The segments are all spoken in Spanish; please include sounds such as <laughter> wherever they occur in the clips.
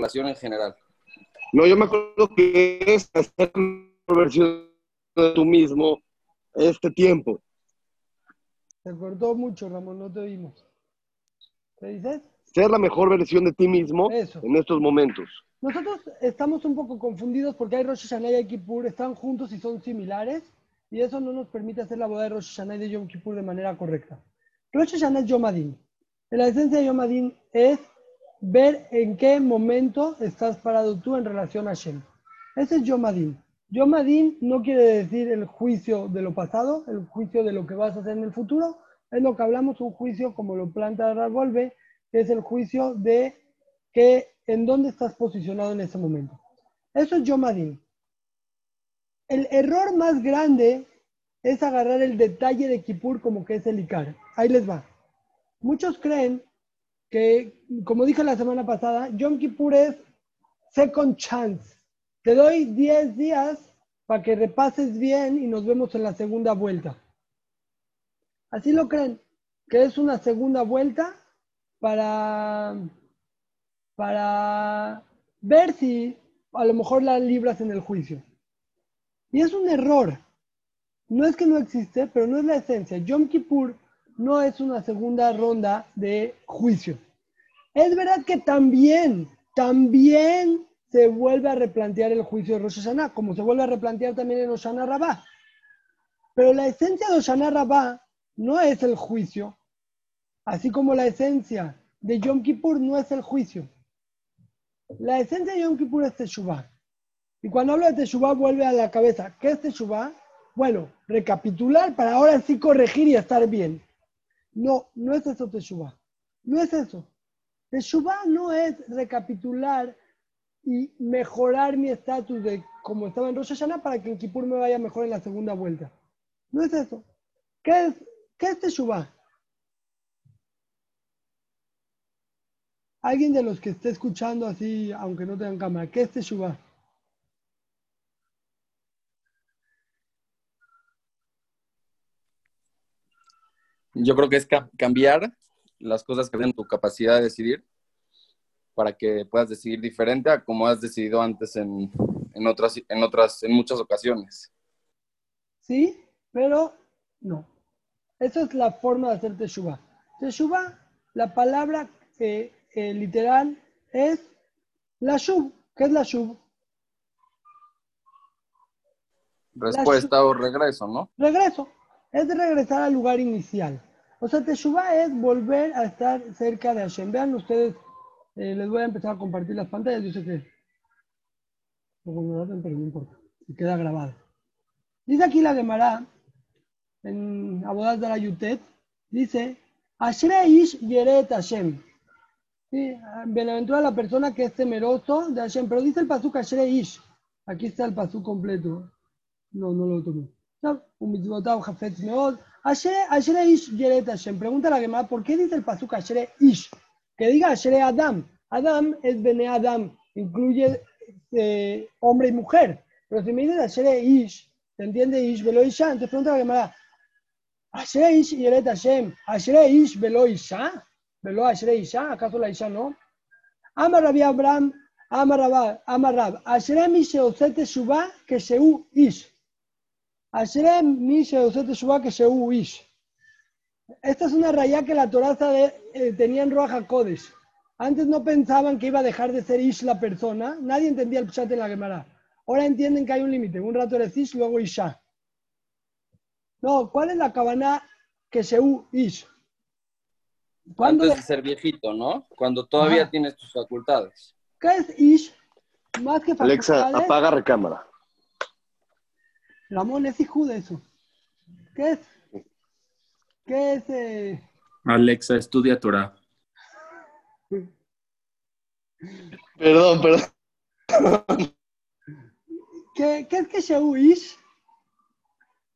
relación en general. No, yo me acuerdo que es hacer la versión de tú mismo este tiempo. Se cortó mucho, Ramón, no te oímos. ¿Qué dices? Ser la mejor versión de ti mismo Eso. en estos momentos. Nosotros estamos un poco confundidos porque hay Rosh Hashanah y hay Kippur, están juntos y son similares, y eso no nos permite hacer la boda de Rosh Hashanah y de Yom Kippur de manera correcta. Rosh Hashanah es Yom Adin. La esencia de Yom Adin es ver en qué momento estás parado tú en relación a Shem. Ese es Yom Adin. Yom Adin no quiere decir el juicio de lo pasado, el juicio de lo que vas a hacer en el futuro, es lo que hablamos, un juicio como lo planta Ravolve, que es el juicio de que en dónde estás posicionado en ese momento. Eso es Yom Adin. El error más grande es agarrar el detalle de Kippur como que es el Icar. Ahí les va. Muchos creen que, como dije la semana pasada, Yom Kippur es second chance. Te doy 10 días para que repases bien y nos vemos en la segunda vuelta. Así lo creen, que es una segunda vuelta para, para ver si a lo mejor la libras en el juicio. Y es un error. No es que no existe, pero no es la esencia. Yom Kippur no es una segunda ronda de juicio. Es verdad que también, también se vuelve a replantear el juicio de Rosh como se vuelve a replantear también en Oshana Rabbah. Pero la esencia de Oshana Rabbah no es el juicio, así como la esencia de Yom Kippur no es el juicio. La esencia de Yom Kippur es Teshuvah. Y cuando hablo de Teshuvah vuelve a la cabeza, ¿qué es Teshuvah? Bueno, recapitular para ahora sí corregir y estar bien. No, no es eso Teshuvah. No es eso. Teshuvah no es recapitular y mejorar mi estatus de como estaba en Rosh para que en Kippur me vaya mejor en la segunda vuelta. No es eso. ¿Qué es, qué es? Alguien de los que esté escuchando así, aunque no tengan cámara, ¿qué es Teshuvah? Yo creo que es ca- cambiar las cosas que ven tu capacidad de decidir para que puedas decidir diferente a como has decidido antes en, en otras, en otras, en muchas ocasiones. Sí, pero no. Esa es la forma de hacer Teshuvah. Teshuvah, la palabra eh, eh, literal es la shub. ¿Qué es la shub? Respuesta o regreso, ¿no? Regreso. Es de regresar al lugar inicial. O sea, Teshuvah es volver a estar cerca de Hashem. Vean ustedes, eh, les voy a empezar a compartir las pantallas. Yo sé que lo hacen, pero no importa. Se queda grabado. Dice aquí la Gemara, en Abodas de la Yutet, dice, Ashreish Yeret Hashem. Sí, bienaventurada la persona que es temeroso de Hashem. Pero dice el pasuk Ashreish. Aquí está el pasuk completo. No, no lo tomé. Un mitzvotav hafetz meod. Ashere ashere ish yeret Hashem. Pregunta la Gemara, ¿por qué dice el pasuk Ashere ish? Que diga Ashere Adam. Adam es Bene Adam, incluye eh, hombre y mujer. Pero si me dices Ashere ish, ¿se entiende ish velo isha? Entonces pregunta la Gemara, Ashere ish yeret Hashem. Ashere ish velo isha? ¿Velo Ashere isha? ¿Acaso la isha no? Amar Rabbi Abraham, Amar Rabba, Amar Rab, Ashere mi sheoset teshuvah que sheu ish. Ashere mi sheoset teshuvah que sheu ish. Esta es una raya que la Torah sabe, eh, tenía en Roja Kodesh. Antes no pensaban que iba a dejar de ser ish la persona. Nadie entendía el chat en la Gemara. Ahora entienden que hay un límite. Un rato eres ish, luego isha. No, ¿cuál es la cabana que sheu ish? ¿Cuándo Antes de ser viejito, ¿no? Cuando todavía Ajá. tienes tus facultades. ¿Qué es ish? Más que Alexa, apaga recámara. Ramón, es hijo de eso. ¿Qué es? ¿Qué es? eh? Alexa, estudia Torah. Perdón, perdón. ¿Qué, qué es que Sheu Ish?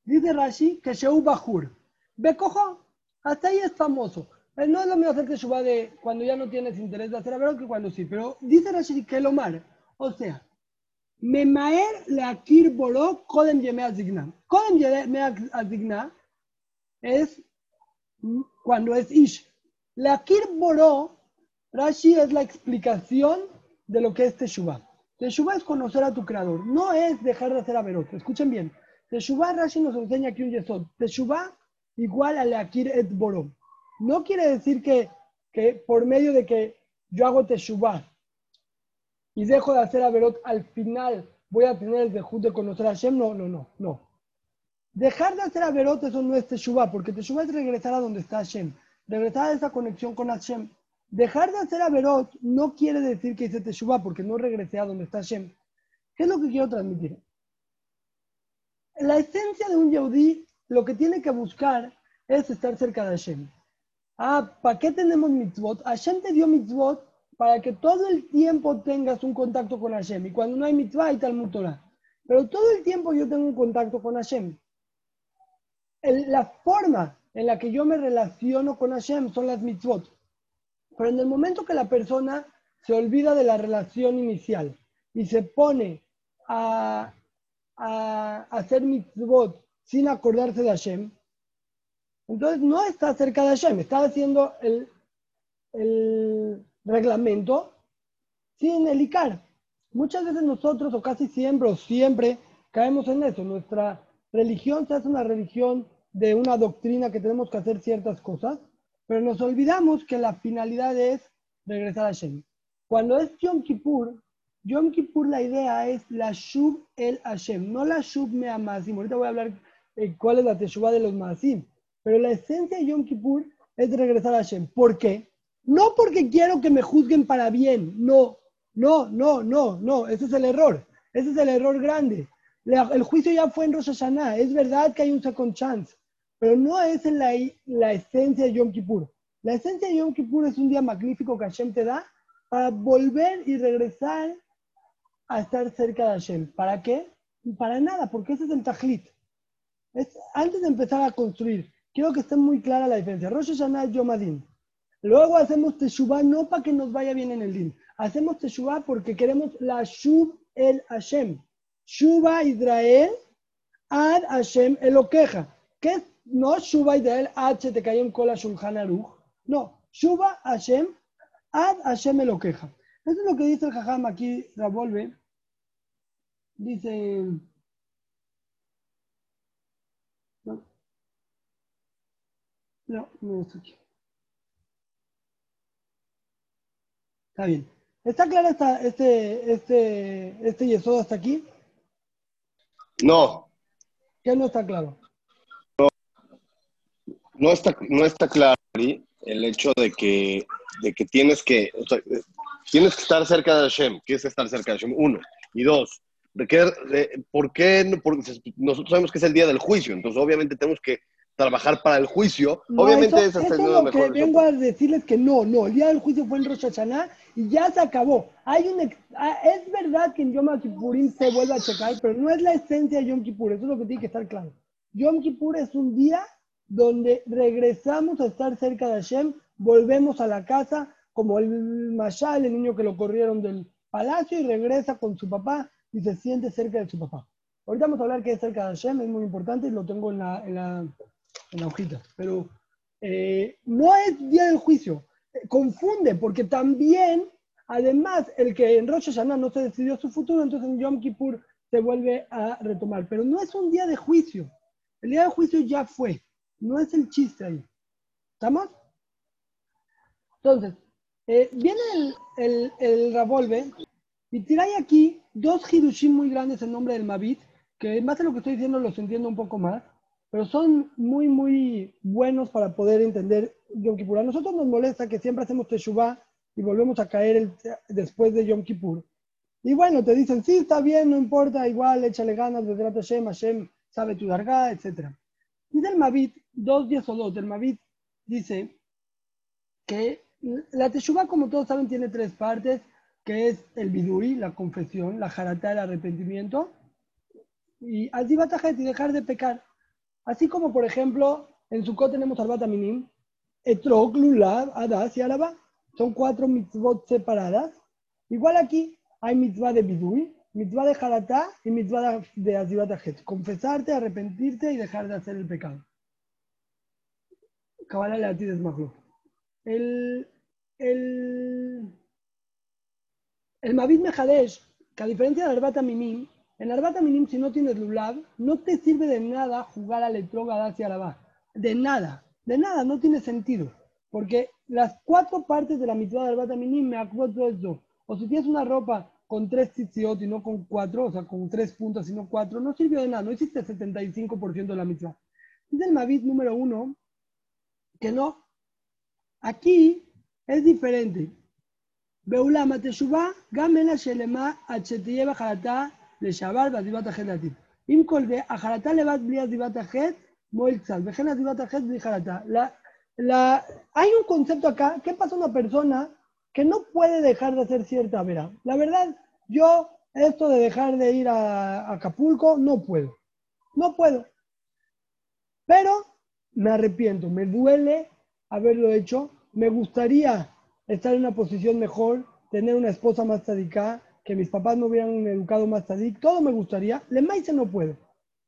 Dice Rashi que Sheu Bajur. Ve cojo, hasta ahí es famoso. Eh, No es lo mismo hacer Teshuvah de cuando ya no tienes interés de hacer que cuando sí. Pero dice Rashi que lo mar. O sea, Memaer leakir bolo kodem yeme azigna. Kodem yeme azigna es cuando es ish. Leakir bolo, Rashi es la explicación de lo que es Teshuvah. Teshuvah es conocer a tu creador, no es dejar de hacer averot. Escuchen bien. Teshuvah, Rashi nos enseña aquí un yesod. Teshuvah igual a Leakir et Boro. No quiere decir que, que por medio de que yo hago Teshuvah y dejo de hacer averot, al final voy a tener el dejud de conocer a Hashem. No, no, no, no. Dejar de hacer averot, eso no es Teshuvah, porque Teshuvah es regresar a donde está Hashem. Regresar a esa conexión con Hashem. Dejar de hacer averot no quiere decir que hice Teshuvah, porque no regresé a donde está Hashem. ¿Qué es lo que quiero transmitir? La esencia de un Yehudi, lo que tiene que buscar es estar cerca de Hashem. Ah, ¿para qué tenemos mitzvot? Hashem te dio mitzvot para que todo el tiempo tengas un contacto con Hashem. Y cuando no hay mitzvah, hay Talmud Torah. Pero todo el tiempo yo tengo un contacto con Hashem. La forma en la que yo me relaciono con Hashem son las mitzvot. Pero en el momento que la persona se olvida de la relación inicial y se pone a, a hacer mitzvot sin acordarse de Hashem, entonces no está cerca de Hashem, está haciendo el, el reglamento sin elicar. Muchas veces nosotros, o casi siempre, o siempre, caemos en eso. Nuestra religión se hace una religión de una doctrina que tenemos que hacer ciertas cosas, pero nos olvidamos que la finalidad es regresar a Hashem. Cuando es Yom Kippur, Yom Kippur la idea es la Shub el Hashem, no la Shub me amasim. Ahorita voy a hablar eh, cuál es la Teshuvah de los Maasim, pero la esencia de Yom Kippur es regresar a Hashem. ¿Por qué? No porque quiero que me juzguen para bien, no, no, no, no, no, ese es el error, ese es el error grande. el juicio ya fue en Rosh Hashanah, es verdad que hay un second chance, pero no es la, la esencia de Yom Kippur. La esencia de Yom Kippur es un día magnífico que Hashem te da para volver y regresar a estar cerca de Hashem. ¿Para qué? Para nada, porque ese es el tajlit. Es, antes de empezar a construir, quiero que esté muy clara la diferencia. Rosh Hashanah es Yom Adin. Luego hacemos Teshuvah no para que nos vaya bien en el din. Hacemos Teshuvah porque queremos la Shub el Hashem. Shuba Israel ad Hashem Eloqueja. ¿Qué es? No Shuba Israel ad te en cola Shulchan Aruch. No, Shuba Hashem ad Hashem Eloqueja. Eso es lo que dice el Jajam aquí, Ravolve. Dice... No, no, no es aquí. Está bien. ¿Está claro esta, este, este, este yesodo hasta aquí? No. ¿Qué no está claro? No, no está, no está claro el hecho de que, de que tienes que, tienes que estar cerca de Hashem. ¿Qué estar cerca de Hashem? Uno. Y dos, ¿de qué, ¿por qué? Porque nosotros sabemos que es el día del juicio, entonces obviamente tenemos que trabajar para el juicio. Obviamente eso, es lo que vengo a decirles que no, no, el día del juicio fue en Rosh Hashanah y ya se acabó. Hay un, ah, es verdad que en Yom Kippurim se vuelve a checar, pero no es la esencia de Yom Kippur, eso es lo que tiene que estar claro. Yom Kippur es un día donde regresamos a estar cerca de Hashem, volvemos a la casa, como el Mashal, el niño que lo corrieron del palacio y regresa con su papá y se siente cerca de su papá. Ahorita vamos a hablar que es cerca de Hashem, es muy importante y lo tengo en la, en la en la hojita, pero eh, no es día del juicio. Confunde, porque también, además, el que en Rosh Hashanah no se decidió su futuro, entonces en Yom Kippur se vuelve a retomar. Pero no es un día de juicio. El día de juicio ya fue. No es el chiste ahí. ¿Estamos? Entonces, eh, viene el, el, el Ravolve y tiráis aquí dos Hidushim muy grandes en nombre del Mavit, que más de lo que estoy diciendo los entiendo un poco más pero son muy, muy buenos para poder entender Yom Kippur. A nosotros nos molesta que siempre hacemos Teshuvah y volvemos a caer después de Yom Kippur. Y bueno, te dicen, sí, está bien, no importa, igual, échale ganas, desde Hashem, Hashem sabe tu darga, etc. Y del Mavit, dos días o dos, del Mavit dice que la Teshuvah, como todos saben, tiene tres partes, que es el Biduri, la confesión, la Jaratá, el arrepentimiento, y Azibatajet, y dejar de pecar. Así como, por ejemplo, en Sukkot tenemos Arbat Minim, Etrog, Lulav, Adas y Araba. Son cuatro mitzvot separadas. Igual aquí hay mitzvah de Bidui, mitzvah de Haratá y mitzvah de Azibat Confesarte, arrepentirte y dejar de hacer el pecado. Kabbalah le ti El, el, el Mavit Mejadesh, que a diferencia del Arbata Minim, en Arbata Minim, si no tienes Lulav, no te sirve de nada jugar al Etroga hacia la De nada, de nada, no tiene sentido. Porque las cuatro partes de la mitad del Arbata Minim me acuerdo esto. O si tienes una ropa con tres tzitziot y no con cuatro, o sea, con tres puntas y no cuatro, no sirvió de nada, no hiciste el 75% de la mitad. Dice el Mavit número uno que no. Aquí es diferente. בעולם התשובה, גם אין השלמה עד שתהיה בחרטה לשעבר ועזיבת החטא לעתיד. עם כל זה, החרטה לבד בלי עזיבת החטא, מועיל קצת, וכן עזיבת החטא בלי חרטה. La, la, hay un concepto acá, ¿qué pasa a una persona que no puede dejar de hacer cierta vera? La verdad, yo esto de dejar de ir a, a Acapulco, no puedo. No puedo. Pero me arrepiento, me duele haberlo hecho, me gustaría estar en una posición mejor, tener una esposa más tadiká, que mis papás me hubieran educado más tadik, todo me gustaría, le maíz no puede.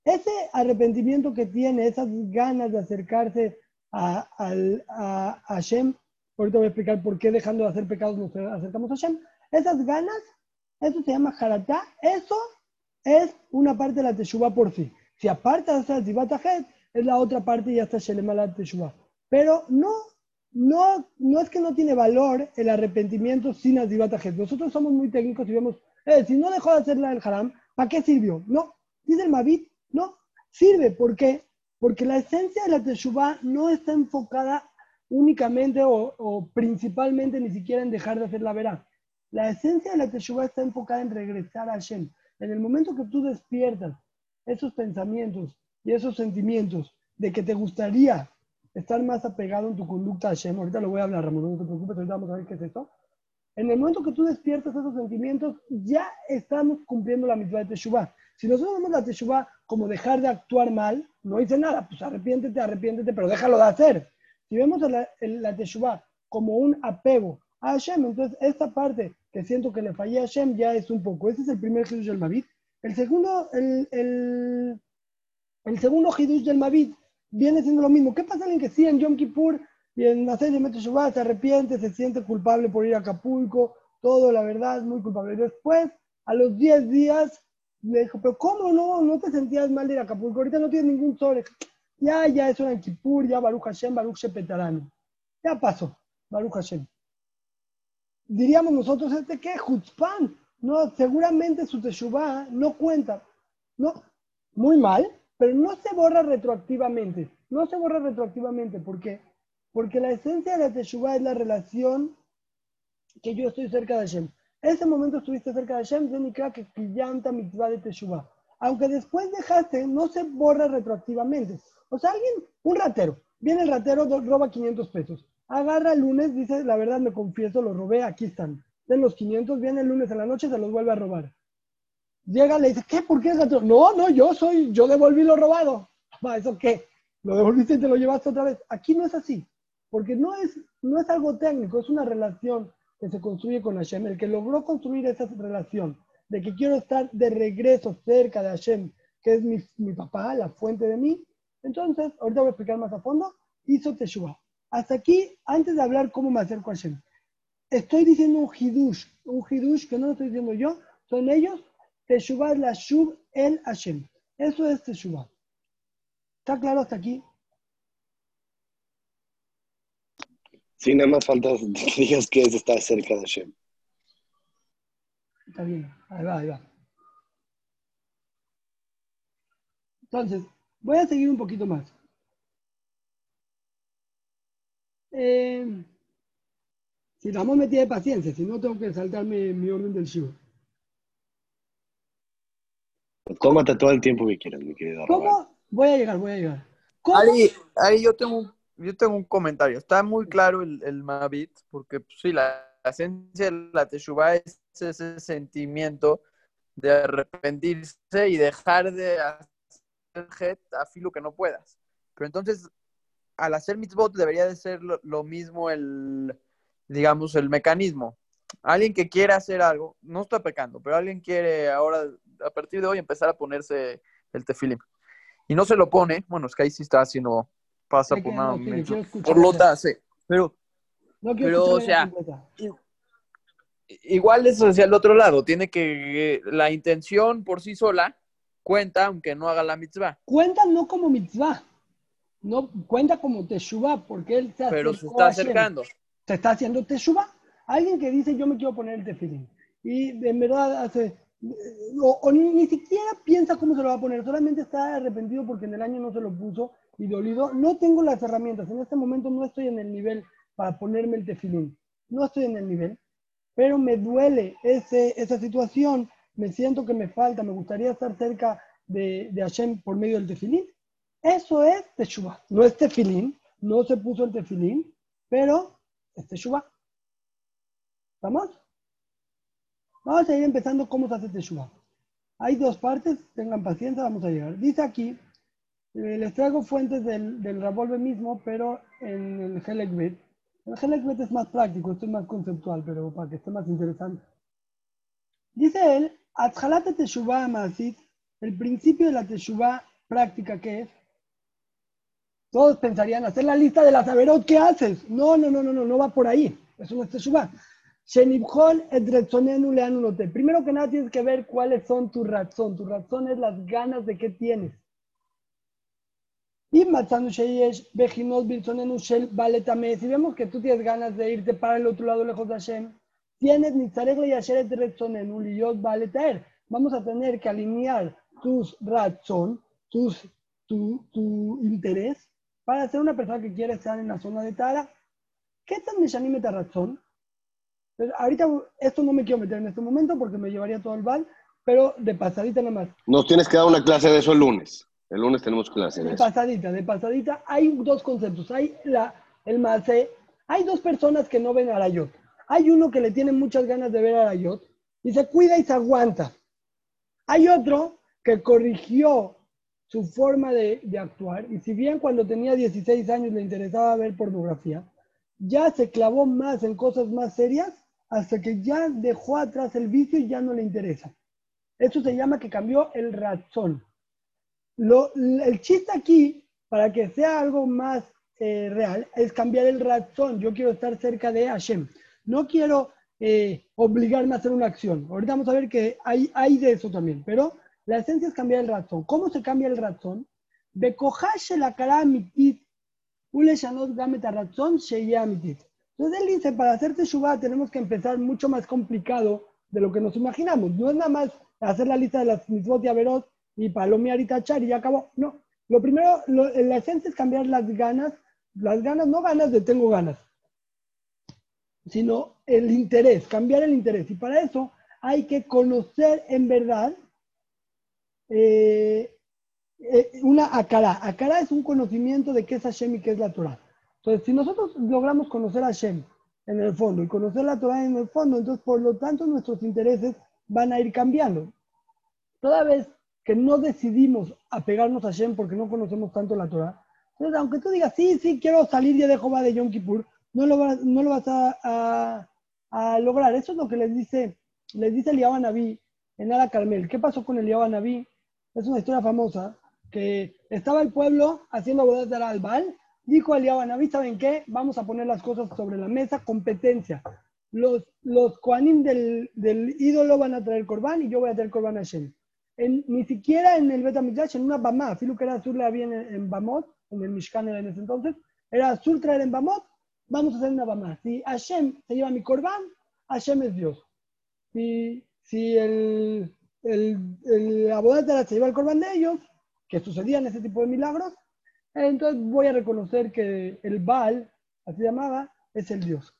Ese arrepentimiento que tiene, esas ganas de acercarse a, a, a, Hashem, ahorita voy a explicar por qué dejando de hacer pecados nos acercamos a Hashem, esas ganas, eso se llama jaratá, eso es una parte de la teshuva por sí. Si aparte de hacer es la otra parte y ya está la teshuva. Pero no no, no es que no tiene valor el arrepentimiento sin Azibatajet. Nosotros somos muy técnicos y vemos, eh, si no dejó de hacer la del haram, ¿para qué sirvió? No, dice el Mavit, no, sirve. ¿Por qué? Porque la esencia de la Teshuvah no está enfocada únicamente o, principalmente ni siquiera en dejar de hacer la verá. La esencia de la Teshuvah está enfocada en regresar a Hashem. En el momento que tú despiertas esos pensamientos y esos sentimientos de que te gustaría estar más apegado en tu conducta a Hashem. Ahorita lo voy a hablar, Ramón, no te preocupes, ahorita vamos a ver qué es esto. En el momento que tú despiertas esos sentimientos, ya estamos cumpliendo la mitad de Teshuvah. Si nosotros vemos la Teshuvah como dejar de actuar mal, no dice nada, pues arrepiéntete, arrepiéntete, pero déjalo de hacer. Si vemos la, la Teshuvah como un apego a Hashem, entonces esta parte que siento que le fallé a Hashem ya es un poco. Ese es el primer Hidush del Mavit. El segundo, el, el, el segundo Hidush del Mavit viene siendo lo mismo. ¿Qué pasa alguien que sí en Yom Kippur y en la serie Metro se arrepiente, se siente culpable por ir a Acapulco, todo, la verdad, muy culpable. Después, a los 10 días, le dijo, pero ¿cómo no? No te sentías mal de ir a Acapulco, ahorita no tienes ningún sobre. Ya, ya es una Kippur, ya Baruch Hashem, Baruch Shepetarano. Ya pasó, Baruch Hashem. Diríamos nosotros, ¿este qué? Jutzpan. No, seguramente su Teshuvah no cuenta. No, muy mal, pero no se borra retroactivamente. No se borra retroactivamente. ¿Por qué? Porque la esencia de la Teshuvah es la relación que yo estoy cerca de Hashem. Ese momento estuviste cerca de Hashem, creo que llanta mitzvah de Teshuvah. Aunque después dejaste, no se borra retroactivamente. O sea, alguien, un ratero, viene el ratero, roba 500 pesos. Agarra el lunes, dice, la verdad me confieso, lo robé, aquí están. De los 500, viene el lunes en la noche, se los vuelve a robar. Llega, le dice, ¿qué? ¿Por qué es gato? No, no, yo soy, yo devolví lo robado. ¿Eso qué? ¿Lo devolviste y te lo llevaste otra vez? Aquí no es así, porque no es, no es algo técnico, es una relación que se construye con Hashem. El que logró construir esa relación de que quiero estar de regreso cerca de Hashem, que es mi, mi papá, la fuente de mí, entonces, ahorita voy a explicar más a fondo, hizo Teshuvah. Hasta aquí, antes de hablar cómo me acerco a Hashem, estoy diciendo un hidush, un hidush que no lo estoy diciendo yo, son ellos Teshuvah es la Shuv el Hashem. Eso es Teshuvah. ¿Está claro hasta aquí? Sí, nada más falta que <laughs> digas que es estar cerca de Hashem. Está bien, ahí va, ahí va. Entonces, voy a seguir un poquito más. Eh, si vamos metida de paciencia, si no tengo que saltarme mi orden del Shiva. Tómate todo el tiempo que quieras, mi querido. ¿Cómo? Voy a llegar, voy a llegar. Ahí, yo tengo un, yo tengo un comentario. Está muy claro el, el Mavit, porque pues, sí, la, esencia de la Teshuvah es ese sentimiento de arrepentirse y dejar de hacer a filo que no puedas. Pero entonces, al hacer mitzvot debería de ser lo, lo mismo el, digamos, el mecanismo. Alguien que quiere hacer algo, no está pecando, pero alguien quiere ahora a partir de hoy empezar a ponerse el tefilim. Y no se lo pone, bueno, es que ahí sí está haciendo, pasa por una... por lo sí, pero, no pero o sea, igual eso hacia el otro lado. Tiene que, la intención por sí sola cuenta aunque no haga la mitzvah. Cuenta no como mitzvah, no cuenta como teshuvah, porque él se Pero se está acercando. Se está haciendo teshuvah. Alguien que dice, yo me quiero poner el tefilín. Y en verdad hace, o, ni, siquiera piensa cómo se lo va a poner, solamente está arrepentido porque en el año no se lo puso y dolido. No tengo las herramientas, en este momento no estoy en el nivel para ponerme el tefilín. No estoy en el nivel, pero me duele ese, esa situación, me siento que me falta, me gustaría estar cerca de, de Hashem por medio del tefilín. Eso es Teshuvah. No es tefilín, no se puso el tefilín, pero es Teshuvah. ¿Estamos? Vamos a ir empezando cómo se hace Teshuvah. Hay dos partes, tengan paciencia, vamos a llegar. Dice aquí, eh, les traigo fuentes del, del mismo, pero en el Helekbet. El Helekbet es más práctico, esto es más conceptual, pero para que esté más interesante. Dice él, Atjalate Teshuvah Maasit, el principio de la Teshuvah práctica que es, todos pensarían hacer la lista de las averot que haces. No, no, no, no, no, no va por ahí. Eso no es Teshuvah. Primero que nada tienes que ver cuáles son tus razón. Tu razón es las ganas de qué tienes. Y si vemos que tú tienes ganas de irte para el otro lado lejos de Hashem, tienes Vamos a tener que alinear tus razón, tus, tu, tu interés, para ser una persona que quiere estar en la zona de Tara. ¿Qué tan Meshanim razón? Ahorita esto no me quiero meter en este momento porque me llevaría todo el bal, pero de pasadita nada más. Nos tienes que dar una clase de eso el lunes. El lunes tenemos clase de, pasadita, de pasadita. Hay dos conceptos. Hay la, el mace. Hay dos personas que no ven a Arayot. Hay uno que le tiene muchas ganas de ver a Arayot y se cuida y se aguanta. Hay otro que corrigió su forma de, de, actuar y si bien cuando tenía 16 años le interesaba ver pornografía, ya se clavó más en cosas más serias hasta que ya dejó atrás el vicio y ya no le interesa. Eso se llama que cambió el razón. El chiste aquí, para que sea algo más eh, real, es cambiar el razón. Yo quiero estar cerca de Hashem. No quiero eh, obligarme a hacer una acción. Ahorita vamos a ver que hay, hay de eso también, pero la esencia es cambiar el razón. ¿Cómo se cambia el razón? Bekojashe la cara mitit, ule razón mitit. Entonces él dice, para hacer Teshuvah tenemos que empezar mucho más complicado de lo que nos imaginamos. No es nada más hacer la lista de las mitzvot y y palomear y tachar y ya acabó. No. Lo primero, la esencia es cambiar las ganas. Las ganas, no ganas de tengo ganas, sino el interés, cambiar el interés. Y para eso hay que conocer en verdad eh, eh, una akara. Akara es un conocimiento de qué es Hashem y qué es la Torah. Entonces, si nosotros logramos conocer a Hashem en el fondo y conocer la Torah en el fondo, entonces por lo tanto nuestros intereses van a ir cambiando. Toda vez que no decidimos apegarnos a Hashem porque no conocemos tanto la Torah, entonces aunque tú digas, sí, sí, quiero salir ya de Jehová de Yom Kippur, no lo, no lo vas a, lograr. Eso es lo que les dice, les dice Eliyahu Naví en Ara Carmel. ¿Qué pasó con Eliyahu Naví? Es una historia famosa que estaba el pueblo haciendo bodas de al Baal Dijo Eliab Naví, ¿saben qué? Vamos a poner las cosas sobre la mesa, competencia. Los, los Koanim del, del, ídolo van a traer Corban y yo voy a traer Corban a Hashem. En, ni siquiera en el Betamigdash, en una Bamá, Filu que era azul, la había en, en, Bamot, en el Mishkan en ese entonces, era azul traer en Bamot, vamos a hacer una Bamá. Si Hashem se lleva mi Corban, Hashem es Dios. Si, si el, el, el se lleva el Corban de ellos, que sucedían ese tipo de milagros, entonces voy a reconocer que el Baal, así llamaba, es el Dios.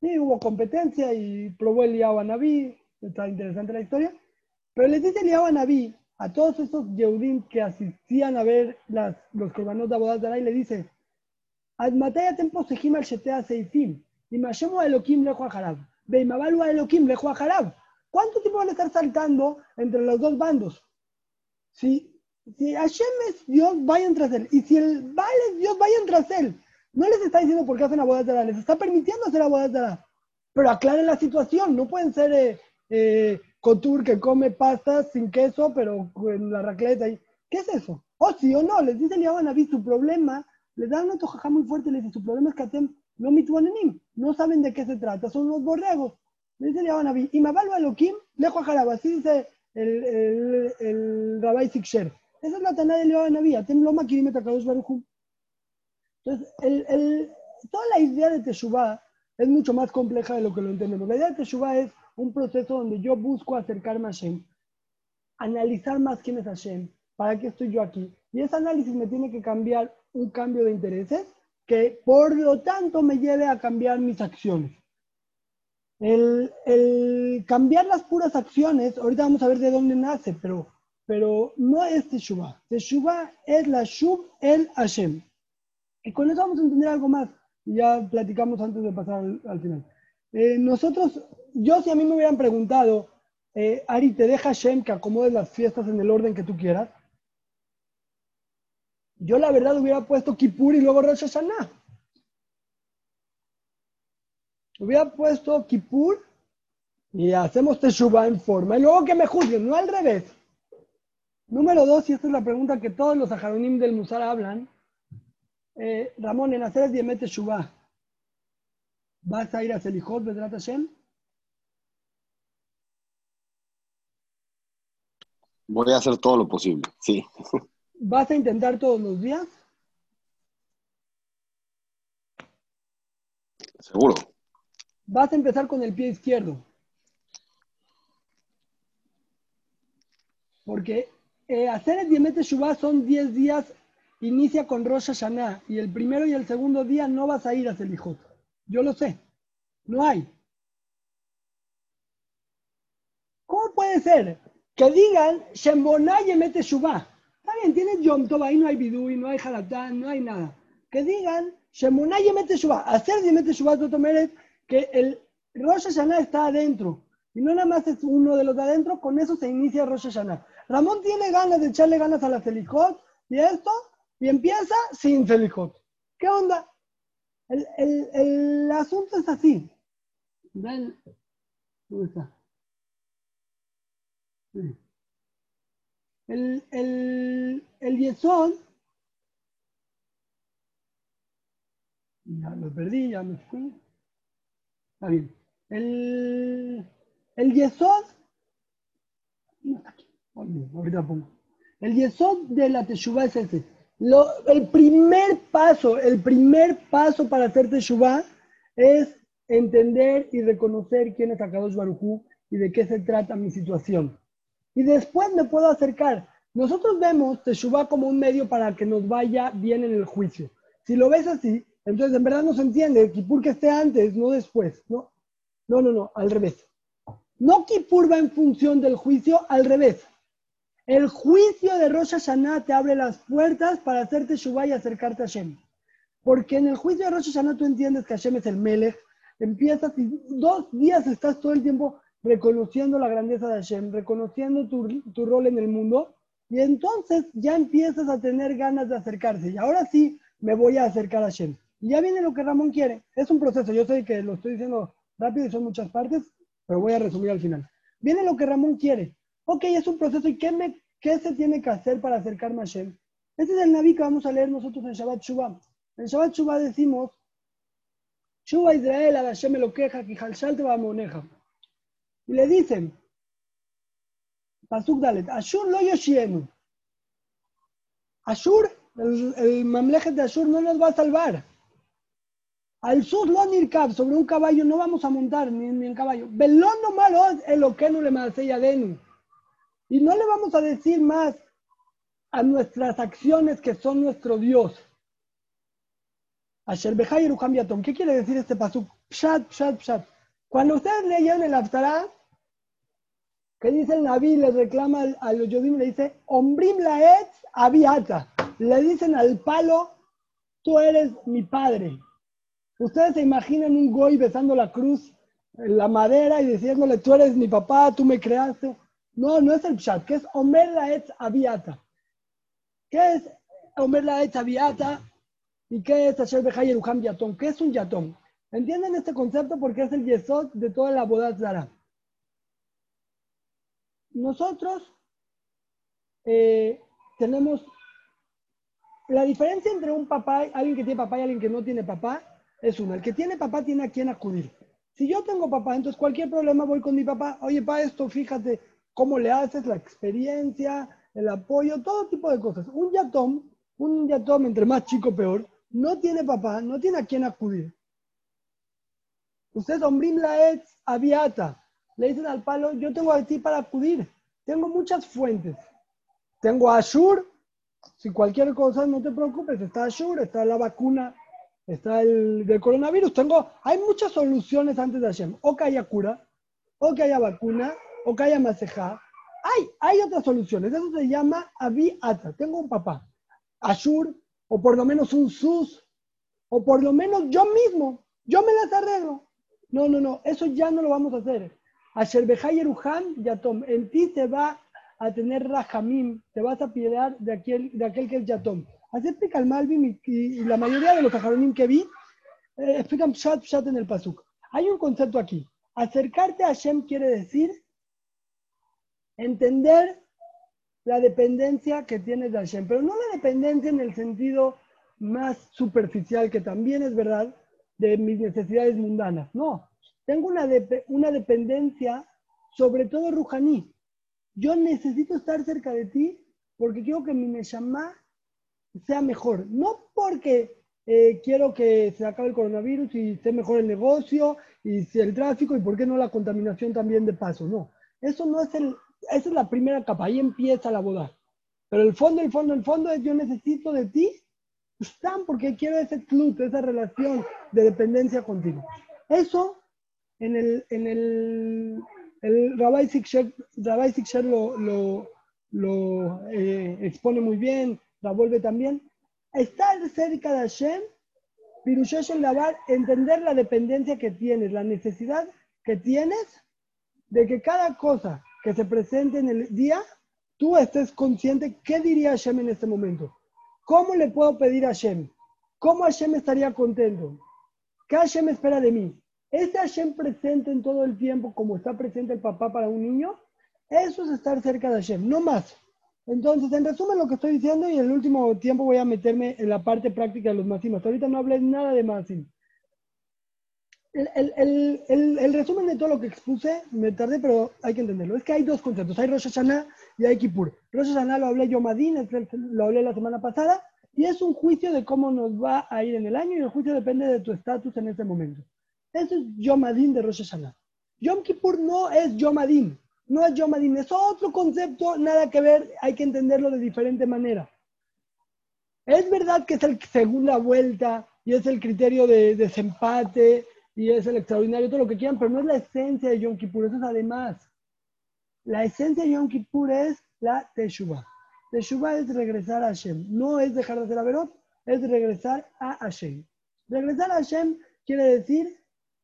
Y hubo competencia y probó el a Naví, está interesante la historia. Pero les dice el Naví a todos esos Yehudim que asistían a ver las, los corbanos de Abodazara y le dice, Admataya tempo sejim al shetea seifim, y mashemu a Elohim lejo a Harab, veimabalu a Elohim lejo a Harab. ¿Cuánto tiempo van a estar saltando entre los dos bandos? Si si Hashem es Dios, vayan tras él. Y si el Baal es Dios, vayan tras él. No les está diciendo por qué hacen la les está permitiendo hacer la Pero aclaren la situación, no pueden ser eh, eh que come pasta sin queso, pero en la racleta. ¿Qué es eso? O sí o no, les dice a Naví su problema, les dan una tojaja muy fuerte y les dice, su problema es que hacen no mitwanenim, no saben de qué se trata, son los borregos. Me dice Eliyahu Naví, y Mabalo Elohim, lejo a así dice el, el, el. Esa es la Taná de Eliyahu Naví, Atem lo makirim et HaKadosh Baruj Hu. Entonces, el, el, toda la idea de Teshuvah es mucho más compleja de lo que lo entendemos. La idea de Teshuvah es un proceso donde yo busco acercarme a Hashem, analizar más quién es Hashem, para qué estoy yo aquí. Y ese análisis me tiene que cambiar un cambio de intereses que por lo tanto me lleve a cambiar mis acciones. El, el cambiar las puras acciones, ahorita vamos a ver de dónde nace, pero, pero no es Teshuvah. Teshuvah es la Shub el Hashem. Y con eso vamos a entender algo más. Ya platicamos antes de pasar al, al final. Eh, nosotros, yo si a mí me hubieran preguntado, eh, Ari, ¿te deja Hashem que acomodes las fiestas en el orden que tú quieras? Yo la verdad hubiera puesto Kippur y luego Rosh Hashanah. Hubiera puesto Kippur y hacemos Teshuvah en forma. Y luego que me juzguen, no al revés. Número dos, y esta es la pregunta que todos los ajaronim del Musar hablan. Eh, Ramón, en hacer Diemet Teshuvah, ¿vas a ir a Selijot, Bedrat Hashem? Voy a hacer todo lo posible, sí. <laughs> ¿Vas a intentar todos los días? Seguro. Vas a empezar con el pie izquierdo. Porque eh, hacer el Diemet Shubá son 10 días, inicia con Rosh Hashanah, y el primero y el segundo día no vas a ir a Selijot. Yo lo sé. No hay. ¿Cómo puede ser que digan Shemboná Yemet Shubá? Está bien, tienes Yom Tov, ahí no hay Bidui, no hay Halatán, no hay nada. Que digan Shemboná Yemet Shubá. Hacer Yemet Shubá, Totomeret, que el Rosh Hashanah está adentro. Y no nada más es uno de los de adentro, con eso se inicia Rosh Hashanah. Ramón tiene ganas de echarle ganas a la Selijot y esto, y empieza sin Selijot. ¿Qué onda? El, el, el asunto es así. Ven, ¿dónde está? El, el, el yesod, ya lo perdí, ya me fui. Está bien. El, el no está aquí. El yesod de la teshuva es ese. Lo, el primer paso, el primer paso para hacer teshuva es entender y reconocer quién es Akadosh Barujú y de qué se trata mi situación. Y después me puedo acercar. Nosotros vemos Teshuvah como un medio para que nos vaya bien en el juicio. Si lo ves así, entonces en verdad no se entiende. Kippur que esté antes, no después. No, no, no, no al revés. No Kippur va en función del juicio, al revés. El juicio de Rosh Hashanah te abre las puertas para hacerte Teshuvah y acercarte a Hashem. Porque en el juicio de Rosh Hashanah tú entiendes que Hashem es el Melech, empiezas y dos días estás todo el tiempo reconociendo la grandeza de Hashem, reconociendo tu, tu, rol en el mundo, y entonces ya empiezas a tener ganas de acercarse. Y ahora sí me voy a acercar a Hashem. Y ya viene lo que Ramón quiere. Es un proceso, yo sé que lo estoy diciendo rápido y son muchas partes, pero voy a resumir al final. Viene lo que Ramón quiere. Ok, es un proceso, ¿y qué, me, qué se tiene que hacer para acercarme a Hashem? Este es el Naví que vamos a leer nosotros en Shabbat Shuvah. En Shabbat Shuvah decimos, Shuba Israel, Hashem lo queja, te va moneja. Y le dicen, Pasuk Dalet, Ashur lo yoshienu. Ashur, el, el mamlejet de Ashur no nos va a salvar. Al sur lo nirkab, sobre un caballo no vamos a montar ni, ni en caballo. Belón no malo es que no le denu. Y no le vamos a decir más a nuestras acciones que son nuestro Dios. ¿Qué quiere decir este pasuk? Pshat, pshat, pshat. Cuando ustedes leyeron el Aftará, que dice el Naví, le reclama a los Yodim, le dice, Ombrim laetz aviata. Le dicen al palo, tú eres mi padre. Ustedes se imaginan un goy besando la cruz en la madera y diciéndole, tú eres mi papá, tú me creaste. No, no es el pshat, que es Omer laetz aviata. ¿Qué es Omer laetz aviata? ¿Y qué es Asher Behayeruham Yatom? ¿Qué es un Yatom? ¿Entienden este concepto? Porque es el yesod de toda la boda zara. Nosotros eh, tenemos la diferencia entre un papá, alguien que tiene papá y alguien que no tiene papá, es una. El que tiene papá tiene a quien acudir. Si yo tengo papá, entonces cualquier problema voy con mi papá. Oye, pa, esto, fíjate cómo le haces, la experiencia, el apoyo, todo tipo de cosas. Un yatom, un yatom entre más chico peor, no tiene papá, no tiene a quién acudir. Ustedes, Ombrim Laetz Aviata, le dicen al palo, yo tengo a ti para acudir. Tengo muchas fuentes. Tengo a Ashur, si cualquier cosa, no te preocupes, está Ashur, está la vacuna, está el del coronavirus. Tengo, hay muchas soluciones antes de Hashem. O que haya cura, o que haya vacuna, o que haya maseja. Hay, hay otras soluciones. Eso se llama Aviata. Tengo un papá. Ashur, o por lo menos un sus, o por lo menos yo mismo, yo me las arreglo. No, no, no, eso ya no lo vamos a hacer. Asher Yeruhan Yatom, en ti te va a tener Rahamim, te vas a piedar de aquel, de aquel que es Yatom. Así explica el Malvin y, la mayoría de los Tajaronim que vi eh, explican Pshat Pshat en el Pasuk. Hay un concepto aquí. Acercarte a Hashem quiere decir entender la dependencia que tienes de Hashem, pero no la dependencia en el sentido más superficial, que también es verdad, de mis necesidades mundanas. No, tengo una, una dependencia, sobre todo Rujaní. Yo necesito estar cerca de ti porque quiero que mi Neshama sea mejor. No porque eh, quiero que se acabe el coronavirus y esté mejor el negocio y el tráfico y por qué no la contaminación también de paso. No, eso no es el, esa es la primera capa, ahí empieza la boda. Pero el fondo, el fondo, el fondo es yo necesito de ti, están porque quiero ese club, esa relación de dependencia contigo. Eso en el, en el, el Rabbi Siksher, lo, lo, lo eh, expone muy bien, la vuelve también. Estar cerca de Hashem, Pirushesh el Lavar, entender la dependencia que tienes, la necesidad que tienes de que cada cosa que se presente en el día, tú estés consciente qué diría Hashem en este momento. ¿Cómo le puedo pedir a Hashem? ¿Cómo Hashem estaría contento? ¿Qué Hashem espera de mí? ¿Ese Hashem presente en todo el tiempo como está presente el papá para un niño? Eso es estar cerca de Hashem, no más. Entonces, en resumen, lo que estoy diciendo y en el último tiempo voy a meterme en la parte práctica de los máximos. Ahorita no hablé nada de máximos el, resumen de todo lo que expuse, me tardé, pero hay que entenderlo. Es que hay dos conceptos. Hay Rosh Hashanah y hay Kippur. Rosh Hashanah lo hablé yo, Madin, lo hablé la semana pasada, y es un juicio de cómo nos va a ir en el año, y el juicio depende de tu estatus en ese momento. Eso es Yom Adin de Rosh Hashanah. Yom Kippur no es Yom Adin, no es Yom Adin, es otro concepto, nada que ver, hay que entenderlo de diferente manera. Es verdad que es el segunda vuelta y es el criterio de desempate y es el extraordinario, todo lo que quieran, pero no es la esencia de Yom Kippur, eso es además. La esencia de Yom Kippur es la Teshuvah. Teshuvah es regresar a Hashem, no es dejar de hacer Averot, es regresar a Hashem. Regresar a Hashem quiere decir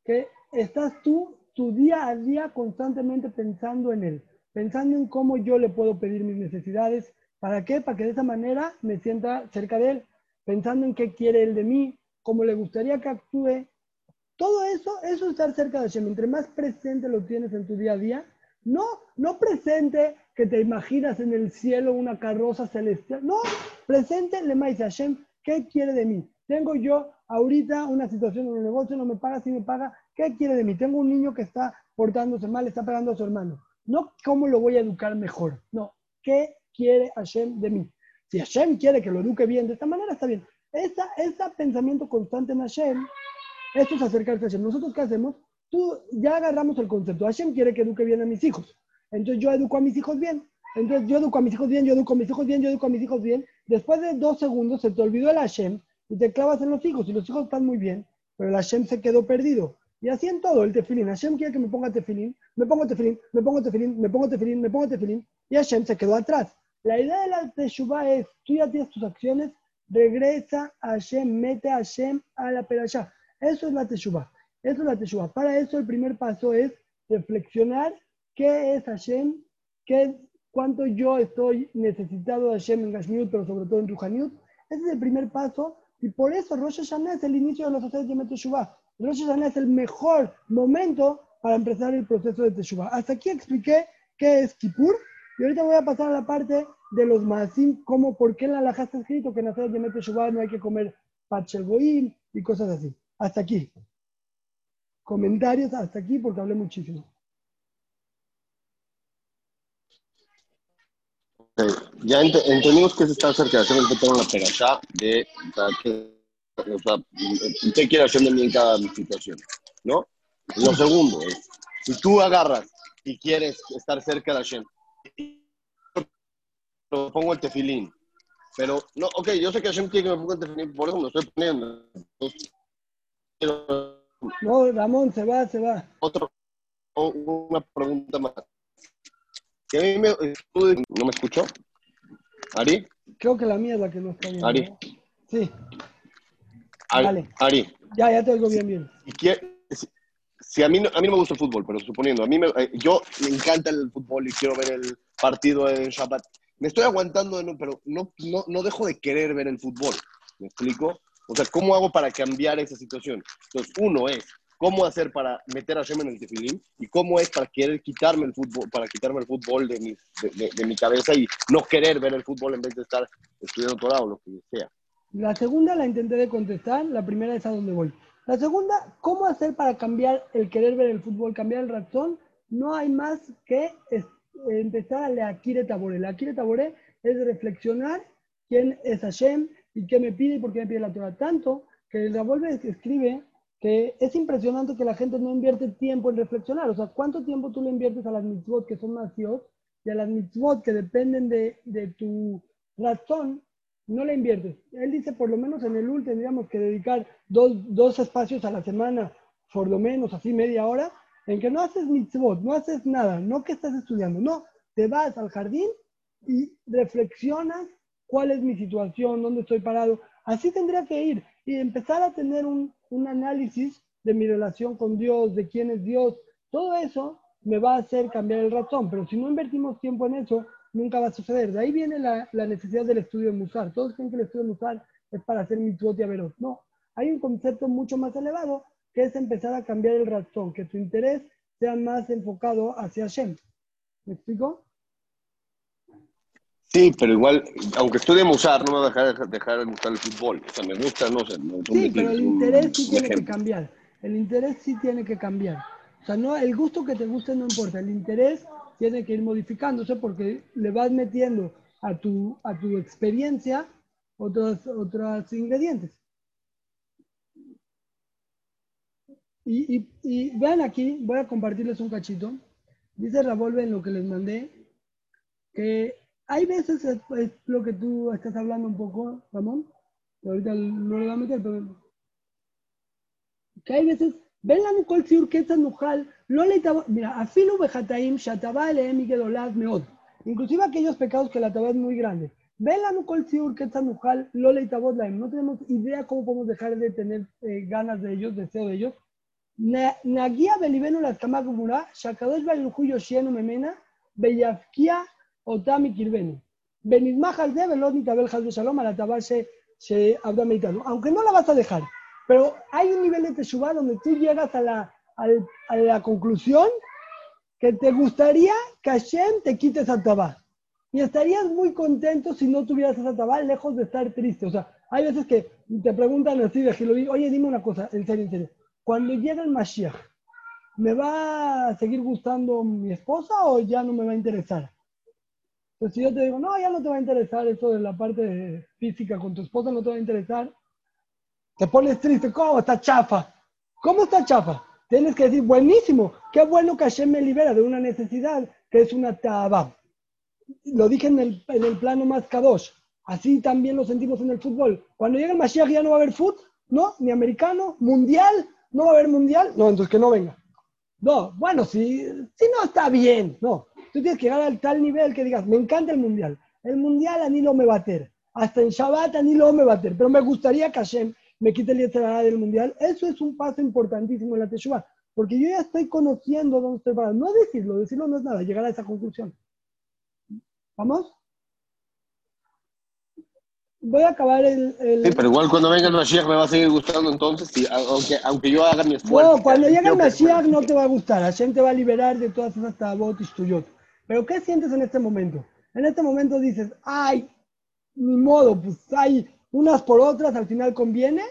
que estás tú, tu día a día, constantemente pensando en Él, pensando en cómo yo le puedo pedir mis necesidades. ¿Para qué? Para que de esa manera me sienta cerca de Él, pensando en qué quiere Él de mí, cómo le gustaría que actúe, todo eso, eso es estar cerca de Hashem. Entre más presente lo tienes en tu día a día, no, no presente que te imaginas en el cielo una carroza celestial. No, presente le dice Hashem, ¿qué quiere de mí? Tengo yo ahorita una situación en el negocio, no me paga, si me paga, ¿qué quiere de mí? Tengo un niño que está portándose mal, está pegando a su hermano. No cómo lo voy a educar mejor, no, ¿qué quiere Hashem de mí? Si Hashem quiere que lo eduque bien, de esta manera está bien. Ese esa pensamiento constante en Hashem esto es acercarse a Hashem. ¿Nosotros qué hacemos? Tú ya agarramos el concepto. Hashem quiere que eduque bien a mis hijos. Entonces yo educo a mis hijos bien. Entonces yo educo a mis hijos bien, yo educo a mis hijos bien, yo educo a mis hijos bien. Después de dos segundos se te olvidó el Hashem y te clavas en los hijos. Y los hijos están muy bien, pero el Hashem se quedó perdido. Y así en todo, el tefilín. Hashem quiere que me ponga tefilín, me pongo tefilín, me pongo tefilín, me pongo tefilín, me pongo tefilín. Y Hashem se quedó atrás. La idea de la teshuva es, tú ya tienes tus acciones, regresa a Hashem, mete a Hashem a la perashá. Eso es la teshuva. Eso es la teshuva. Para eso el primer paso es reflexionar qué es Hashem, qué, cuánto yo estoy necesitado de Hashem en Gashmiut, pero sobre todo en Ruhaniut. Ese es el primer paso y por eso Rosh Hashanah es el inicio de los procesos de Teshuvah. Rosh Hashanah es el mejor momento para empezar el proceso de Teshuvah. Hasta aquí expliqué qué es Kippur y ahorita voy a pasar a la parte de los Maasim, como por qué en la Laja está escrito que en Hacer de Teshuvah no hay que comer Pachel y cosas así. Hasta aquí. comentarios hasta aquí porque hablé muchísimo. Ya ent- entendimos que se está cerca de hacer el en la perashá de o qué quiere hacer de en cada situación, ¿no? Lo segundo es, si tú agarras y quieres estar cerca de Hashem, pongo el tefilín, pero, no, ok, yo sé que Hashem quiere que me ponga el tefilín, por eso me lo estoy poniendo. No, Ramón, se va, se va. otro, una pregunta más. Que a mí me, ¿No me escuchó? ¿Ari? Creo que la mía es la que no está bien. Ari. ¿no? Sí, Ari, Dale. Ari, ya, ya te oigo bien, bien. y quiere- si, si a, mí, a mí no me gusta el fútbol, pero suponiendo, a mí me, eh, yo me encanta el fútbol y quiero ver el partido en Shabbat. Me estoy aguantando, pero no, no, no dejo de querer ver el fútbol. ¿Me explico? O sea, ¿cómo hago para cambiar esa situación? Entonces, uno es, ¿cómo hacer para meter a Shem en el tefilín? Y cómo es para querer quitarme el fútbol, para quitarme el fútbol de mi, de, de- de mi cabeza y no querer ver el fútbol en vez de estar estudiando Torah o lo que sea. La segunda la intenté de contestar, la primera es a dónde voy. La segunda, ¿cómo hacer para cambiar el querer ver el fútbol, cambiar el razón? No hay más que empezar a leer Akire Taboré. La Akire Taboré es reflexionar quién es Hashem y qué me pide y por qué me pide la Torah. Tanto que la vuelve escribe que es impresionante que la gente no invierte tiempo en reflexionar. O sea, ¿cuánto tiempo tú le inviertes a las mitzvot que son más y a las mitzvot que dependen de, de tu razón? no le inviertes. Él dice, por lo menos en el UL tendríamos que dedicar dos, dos espacios a la semana, por lo menos así media hora, en que no haces mitzvot, no haces nada, no que estás estudiando, no, te vas al jardín y reflexionas cuál es mi situación, dónde estoy parado. Así tendría que ir y empezar a tener un, un análisis de mi relación con Dios, de quién es Dios. Todo eso me va a hacer cambiar el razón, pero si no invertimos tiempo en eso, nunca va a suceder. De ahí viene la, la necesidad del estudio de Musar. Todos creen que el estudio de Musar es para hacer mitzvot y averot. No, hay un concepto mucho más elevado que es empezar a cambiar el razón, que tu interés sea más enfocado hacia Hashem. ¿Me explico? Sí, pero igual, aunque estudie Musar, no me va a dejar, dejar de gustar el fútbol. O sea, me gusta, no sé. no- Sí, pero el un- interés sí un tiene que cambiar. El interés sí tiene que cambiar. O sea, no, el gusto que te guste no importa. El interés tiene que ir modificándose porque le vas metiendo a tu, a tu experiencia otros, otros ingredientes. Y, y- y vean aquí, voy a compartirles un cachito. Dice Ravolve en lo que les mandé que hay veces, es, lo que tú estás hablando un poco, Ramón, ahorita no le voy a meter, pero que hay veces, ven la Nicole Siur que es Nujal, no le mira, afilu bejataim, shataba eleem y gedolad meod. Inclusive aquellos pecados que la taba es muy grande. Ven la Nicole Siur que es Nujal, lo le laim. No tenemos idea cómo podemos dejar de tener eh, ganas de ellos, deseo de ellos. Na- Nagia belibenu la escama gumura, shakadosh baruchu yoshienu memena, beyafkia otami kirbenu. Benizmaj al de velot nitabel haz de shalom a la tabal se, habrá meditado. Aunque no la vas a dejar, pero hay un nivel de Teshuvah donde tú llegas a la, al- a la conclusión que te gustaría que Hashem te quite esa tabá. Y estarías muy contento si no tuvieras esa tabá, lejos de estar triste. O sea, hay veces que te preguntan así de Giloí, oye, dime una cosa, en serio, en serio. Cuando llega el Mashiach, ¿me va a seguir gustando mi esposa o ya no me va a interesar? Entonces, si yo te digo, no, ya no te va a interesar eso de la parte física con tu esposa, no te va a interesar, te pones triste, ¿cómo está chafa? ¿Cómo está chafa? Tienes que decir, buenísimo, qué bueno que Hashem me libera de una necesidad que es una tabá. Lo dije en el, en el plano más kadosh. Así también lo sentimos en el fútbol. Cuando llega el Mashiach ya no va a haber fútbol, ¿no? Ni americano, mundial, no va a haber mundial. No, entonces que no venga. No, bueno, si, si no está bien, no. Tú tienes que llegar al tal nivel que digas, me encanta el mundial. El mundial a mí no me va a bater. Hasta en Shabbat a mí no me va a bater. Pero me gustaría que Hashem me quite el Yetzirah del mundial. Eso es un paso importantísimo en la Teshuvah. Porque yo ya estoy conociendo dónde estoy parado. No decirlo, decirlo no es nada, llegar a esa conclusión. ¿Vamos? Voy a acabar el... el- Sí, pero igual cuando venga el Mashiach me va a seguir gustando entonces, aunque, aunque yo haga mi esfuerzo. No, cuando llegue el Mashiach no te va a gustar. Hashem te va a liberar de todas esas tabot y tuyot. Pero ¿qué sientes en este momento? En este momento dices, ay, ni modo, pues hay unas por otras, al final conviene.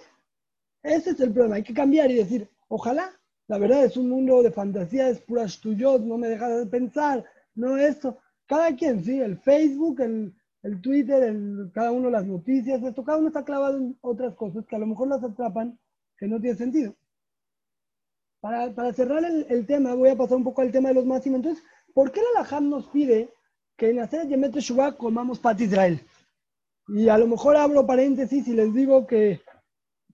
Ese es el problema. Hay que cambiar y decir, ojalá, La verdad es un mundo de fantasía, es pura tuyot, no me deja de pensar, no esto. Cada quien, sí, el Facebook, el, el Twitter, el, cada uno las noticias, esto, cada uno está clavado en otras cosas que a lo mejor las atrapan, que no tiene sentido. Para, para cerrar el, el, tema, voy a pasar un poco al tema de los máximos. Entonces, ¿por qué la Laham nos pide que en hacer Yemet Shubá comamos Pat Israel? Y a lo mejor abro paréntesis y les digo que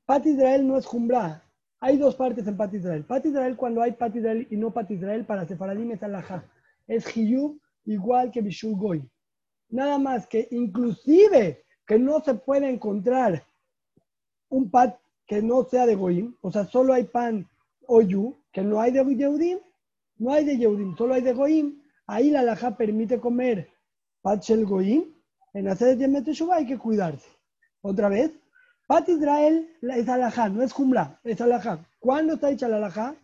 Pat Israel no es Jumbra. Hay dos partes en Pat Israel. Pat Israel, cuando hay Pat Israel y no Pat Israel, para Sefaradim es Alajá. Es Hiyub igual que Bishul Goy. Nada más que inclusive que no se puede encontrar un Pat que no sea de Goyim, o sea, solo hay pan Oyu, que no hay de Yehudim, no hay de Yehudim, solo hay de Goim, ahí la alajá permite comer Pachel Goim, en hacer Yemet Shuvah hay que cuidarse. Otra vez, Pat Israel es alajá, no es Jumla, es alajá. ¿Cuándo está hecha la alajá?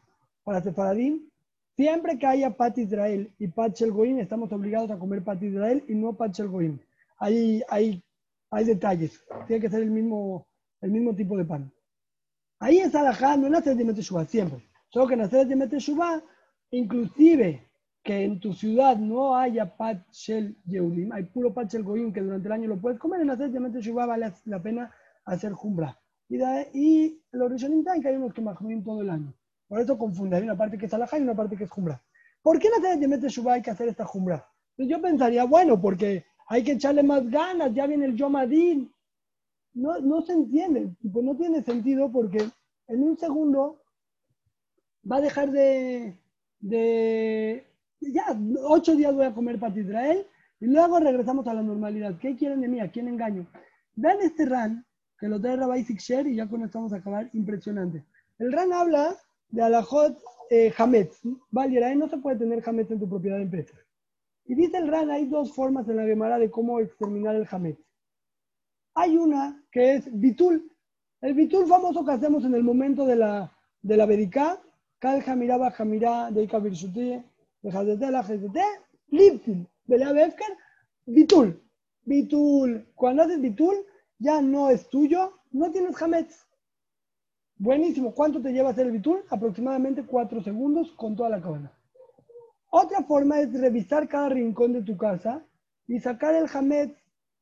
Para Sefaradim, siempre que haya Pat Israel y Pachel Goim, estamos obligados a comer Pat Israel y no Pachel Goim. Hay, hay, detalles, tiene que ser el mismo, el mismo tipo de pan. Ahí es alajá, no en hacer Yemet Shuvah, siempre. Solo que en hacer Yemet Shuvah, inclusive que en tu ciudad no haya Pachel Yehudim, hay puro Pachel Goyim que durante el año lo puedes comer, en Yemet Shuvah vale la pena hacer Jumbra. Y, de, y los Rishonim que hay unos que majmín todo el año. Por eso confunde, hay una parte que es alajá y una parte que es Jumbra. ¿Por qué en hacer Yemet Shuvah hay que hacer esta Jumbra? Pues yo pensaría, bueno, porque hay que echarle más ganas, ya viene el Yom Adin, no, no se entiende, pues no tiene sentido porque en un segundo va a dejar de, de ya, ocho días voy a comer para Israel y luego regresamos a la normalidad. ¿Qué quieren de mí? ¿A quién engaño? Vean este RAN, que lo trae Rabbi Share y ya con esto vamos a acabar, impresionante. El RAN habla de Alajot eh, Hametz. Vale, no se puede tener Hametz en tu propiedad de empresa. Y dice el RAN, hay dos formas en la Gemara de cómo exterminar el Hametz. Hay una que es bitul. El bitul famoso que hacemos en el momento de la, de la Bedicá, Kal Jamirá Bajamirá de Ika Birshuti, de Jazete la Jazete, Liptil, Belea Befker, bitul. Bitul. Cuando haces bitul, ya no es tuyo, no tienes Hametz. Buenísimo. ¿Cuánto te lleva hacer el bitul? Aproximadamente cuatro segundos con toda la cabana. Otra forma es revisar cada rincón de tu casa y sacar el Hametz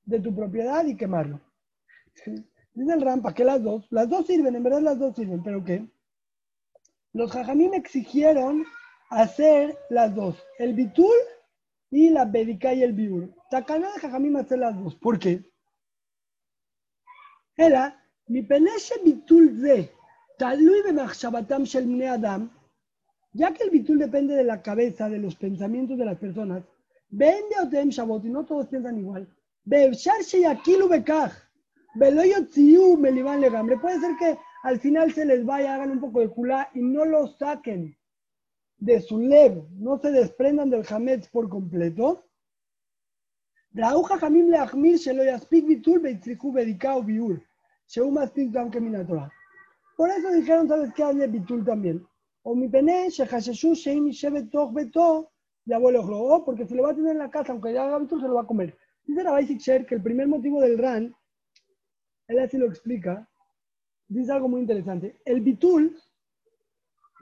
de tu propiedad y quemarlo. <laughs> Dice el Rampa que las dos, las dos sirven, en verdad las dos sirven, pero ¿qué? Los jajamim exigieron hacer las dos, el bitul y la bedika y el biur. Takana de jajamim hacer las dos. ¿Por qué? Era, mi peneshe bitul ze, talui bemachshabatam shel adam, ya que el bitul depende de la cabeza, de los pensamientos de las personas, vende otem shabot, y no todos piensan igual. Be'efshar sheyakilu bekaj, ve'lo yotziu meliban legambre. Puede ser que al final se les vaya, hagan un poco de culá y no lo saquen de su lev, no se desprendan del hametz por completo. Por eso dijeron, ¿sabes qué? Hazle bitul también. O mi pene, sheim beto, ya vuelve a porque si lo va a tener en la casa, aunque ya haga bitul, se lo va a comer. Dice la Basic Share que el primer motivo del RAN, él así lo explica, dice algo muy interesante. El bitul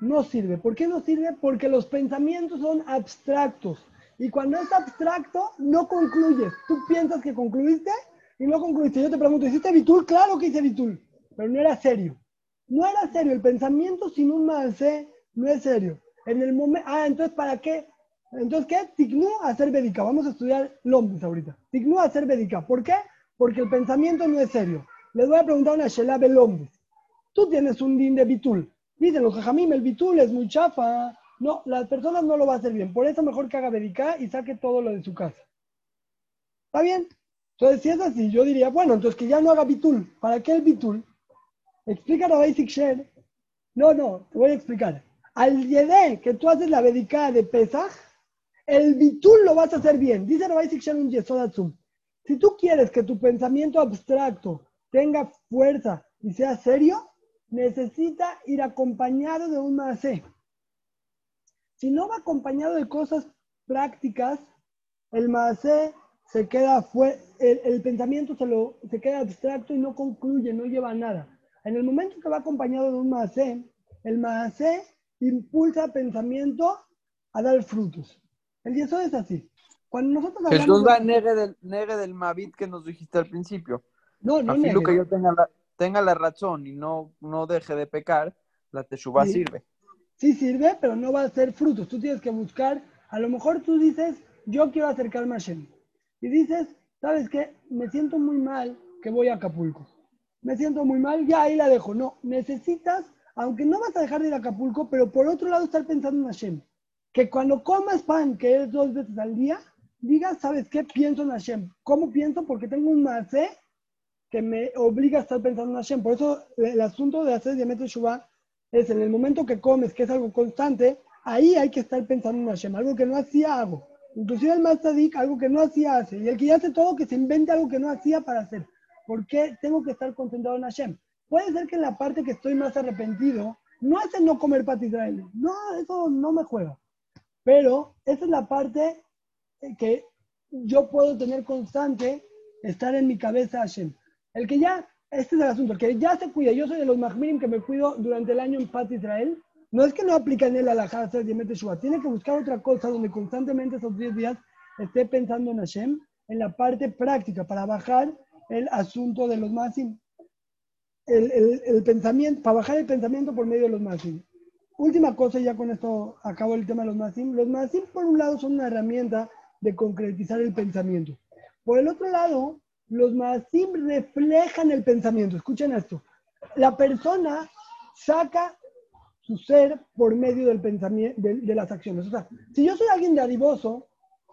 no sirve. ¿Por qué no sirve? Porque los pensamientos son abstractos. Y cuando es abstracto, no concluyes. Tú piensas que concluiste y no concluiste. Yo te pregunto, ¿hiciste bitul? Claro que hice bitul, pero no era serio. No era serio. El pensamiento sin un malce no es serio. En el momento, ah, entonces, ¿para qué? Entonces, ¿qué? Tignu hacer védica. Vamos a estudiar Lombis ahorita. Tignu hacer védica. ¿Por qué? Porque el pensamiento no es serio. Les voy a preguntar una Shela Lombis. Tú tienes un din de bitul. Dicen los jajamim, el bitul es muy chafa. No, las personas no lo va a hacer bien. Por eso mejor que haga védica y saque todo lo de su casa. ¿Está bien? Entonces, si es así, yo diría, bueno, entonces que ya no haga bitul. ¿Para qué el bitul? Explica la Basic Share. No, no, te voy a explicar. Al yedé que tú haces la védica de Pesach, el bitul lo vas a hacer bien. Dice Rabbi Sikshan un Yesodatzum. Si tú quieres que tu pensamiento abstracto tenga fuerza y sea serio, necesita ir acompañado de un maasé. Si no va acompañado de cosas prácticas, el maasé se queda fuera, el, el, pensamiento se, lo, se queda abstracto y no concluye, no lleva a nada. En el momento que va acompañado de un maasé, el maasé impulsa pensamiento a dar frutos. El Yesod es así. Cuando nosotros hablamos Jesús va de- negue del, negue del Mavit que nos dijiste al principio. no, no Así lo niegues. que yo tenga la, tenga la razón y no, no deje de pecar, la teshuva Sí. sirve. sí sirve, pero no va a ser frutos. Tú tienes que buscar, a lo mejor tú dices, yo quiero acercarme a Shem. Y dices, ¿sabes qué? Me siento muy mal que voy a Acapulco. Me siento muy mal, ya ahí la dejo. No, necesitas, aunque no vas a dejar de ir a Acapulco, pero por otro lado estar pensando en Hashem. Que cuando comas pan, que es dos veces al día, digas, ¿sabes qué? Pienso en Hashem. ¿Cómo pienso? Porque tengo un macé que me obliga a estar pensando en Hashem. Por eso el asunto de hacer Diametre Shubá es en el momento que comes, que es algo constante, ahí hay que estar pensando en Hashem, algo que no hacía hago. Inclusive el más tzadik, algo que no hacía hace. Y el que ya hace todo, que se invente algo que no hacía para hacer. ¿Por qué tengo que estar concentrado en Hashem? Puede ser que en la parte que estoy más arrepentido, no es el no comer pat Israel. No, eso no me juega. Pero esa es la parte eh, que yo puedo tener constante, estar en mi cabeza Hashem. El que ya, este es el asunto, el que ya se cuida, yo soy de los Mahmirim que me cuido durante el año en Pat Israel, no es que no aplica en él a la hacer Yemet Shua, tiene que buscar otra cosa donde constantemente esos 10 días esté pensando en Hashem, en la parte práctica, para bajar el asunto de los Masim. El, el, el pensamiento, para bajar el pensamiento por medio de los Masim. Última cosa, ya con esto acabo el tema de los Masim. Los Masim, por un lado, son una herramienta de concretizar el pensamiento. Por el otro lado, los Masim reflejan el pensamiento. Escuchen esto. La persona saca su ser por medio del pensamiento, de, de, las acciones. O sea, si yo soy alguien dadivoso,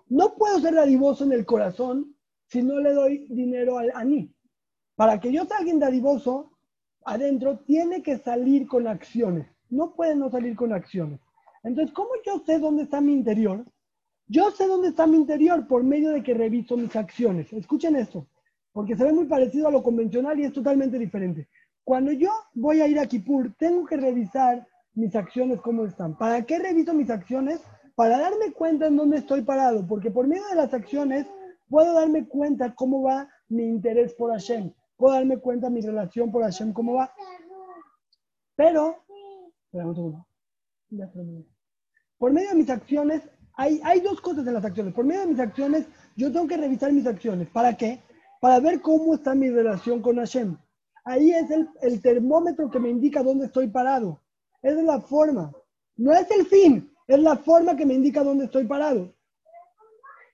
no puedo ser dadivoso en el corazón si no le doy dinero al aní. Para que yo sea alguien dadivoso, adentro tiene que salir con acciones. No puede no salir con acciones. Entonces, ¿cómo yo sé dónde está mi interior? Yo sé dónde está mi interior por medio de que reviso mis acciones. Escuchen esto, porque se ve muy parecido a lo convencional y es totalmente diferente. Cuando yo voy a ir a Kippur, tengo que revisar mis acciones cómo están. ¿Para qué reviso mis acciones? Para darme cuenta en dónde estoy parado, porque por medio de las acciones puedo darme cuenta cómo va mi interés por Hashem, puedo darme cuenta mi relación por Hashem, cómo va. Pero. Por medio de mis acciones, hay, hay dos cosas en las acciones. Por medio de mis acciones, yo tengo que revisar mis acciones. ¿Para qué? Para ver cómo está mi relación con Hashem. Ahí es el, termómetro que me indica dónde estoy parado. Esa es la forma. No es el fin, es la forma que me indica dónde estoy parado.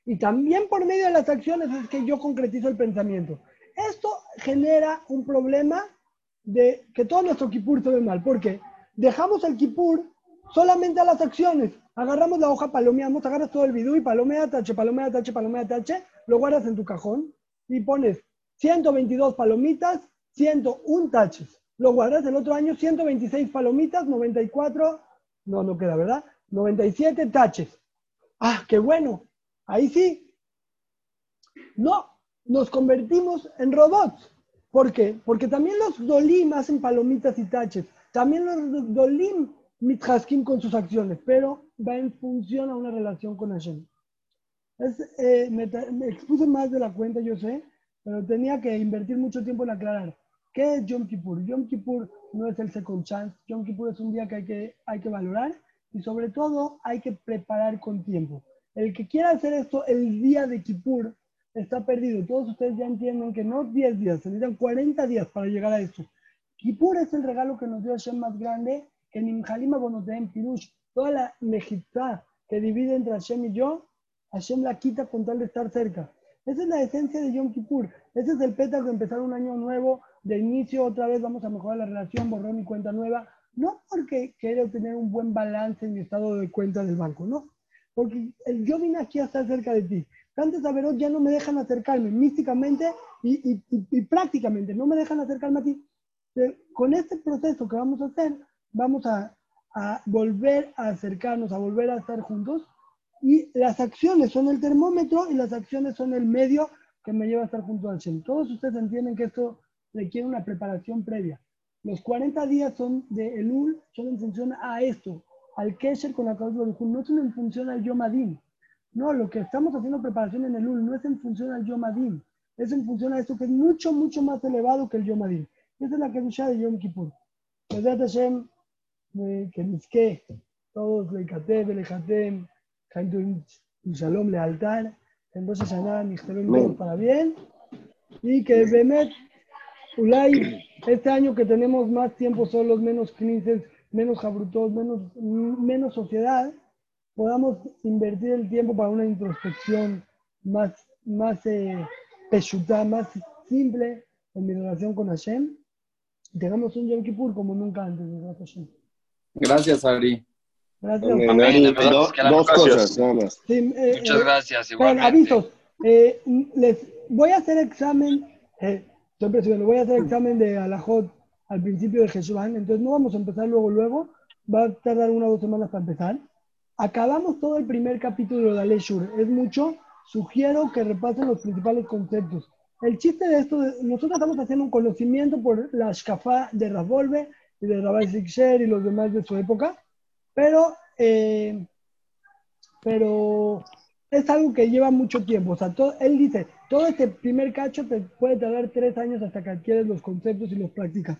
Y también por medio de las acciones es que yo concretizo el pensamiento. Esto genera un problema de que todo nuestro kipur se ve mal. porque Dejamos el kipur solamente a las acciones. Agarramos la hoja, palomeamos, agarras todo el video y palomea, tache, palomea, tache, palomea, tache, lo guardas en tu cajón y pones 122 palomitas, 101 taches. Lo guardas el otro año, 126 palomitas, 94, no, no queda, ¿verdad? 97 taches. Ah, qué bueno. Ahí sí. No, nos convertimos en robots. ¿Por qué? Porque también los dolim hacen palomitas y taches. También los dolim mithaskim con sus acciones, pero va en función a una relación con Hashem. Es, eh, me, expuse más de la cuenta, yo sé, pero tenía que invertir mucho tiempo en aclarar. ¿Qué es Yom Kippur? Yom Kippur no es el second chance. Yom Kippur es un día que hay que, hay que valorar y sobre todo hay que preparar con tiempo. El que quiera hacer esto el día de Kippur está perdido. Todos ustedes ya entienden que no 10 días, se necesitan 40 días para llegar a esto. Kippur es el regalo que nos dio Hashem más grande que Nimjalima Bonotem Pirush. Toda la mejitá que divide entre Hashem y yo, Hashem la quita con tal de estar cerca. Esa es la esencia de Yom Kippur. Ese es el pétalo de empezar un año nuevo, de inicio otra vez vamos a mejorar la relación, borrón y cuenta nueva. No porque quiero tener un buen balance en mi estado de cuenta del banco, no. Porque el, yo vine aquí a estar cerca de ti. Tantos Averot ya no me dejan acercarme místicamente y, y, y, y, prácticamente, no me dejan acercarme a ti. Con este proceso que vamos a hacer, vamos a, a volver a acercarnos, a volver a estar juntos. Y las acciones son el termómetro y las acciones son el medio que me lleva a estar junto al Shem. Todos ustedes entienden que esto requiere una preparación previa. Los 40 días son de Elul, son en función a esto, al Kesher con la causa no son en función al Yom Adin. No, lo que estamos haciendo preparación en Elul no es en función al Yom Adin, es en función a esto que es mucho, mucho más elevado que el Yom Adin. Esa es la Kedusha de Yom Kippur. Hashem, eh, que todos Leikate, Belejatem, Jaim y Shalom, lealtar, en Rosh Hashanah, Nixtelum, Amén. todos para bien, y que Bemet, Ulay, este año que tenemos más tiempo solos, menos crisis, menos jabrutos, menos, menos sociedad, podamos invertir el tiempo para una introspección más, más eh, más simple en mi relación con Hashem. Y tengamos un Yom Kippur como nunca antes. Gracias, Ari. Gracias. Amén, Amén, dos gracias. cosas, nada más. Sí, eh, Muchas eh, gracias, igualmente. avisos. Eh, les voy a hacer examen, eh, estoy presionando, voy a hacer examen de Alajot al principio de Jesús, entonces no vamos a empezar luego, luego, va a tardar una o dos semanas para empezar. Acabamos todo el primer capítulo de Aleshur, es mucho, sugiero que repasen los principales conceptos. El chiste de esto, nosotros estamos haciendo un conocimiento por la Shkafá de Ravolve y de Rabbi Siksher y los demás de su época, pero eh, pero es algo que lleva mucho tiempo. O sea, todo- él dice, todo este primer cacho te puede tardar tres años hasta que adquieres los conceptos y los practicas.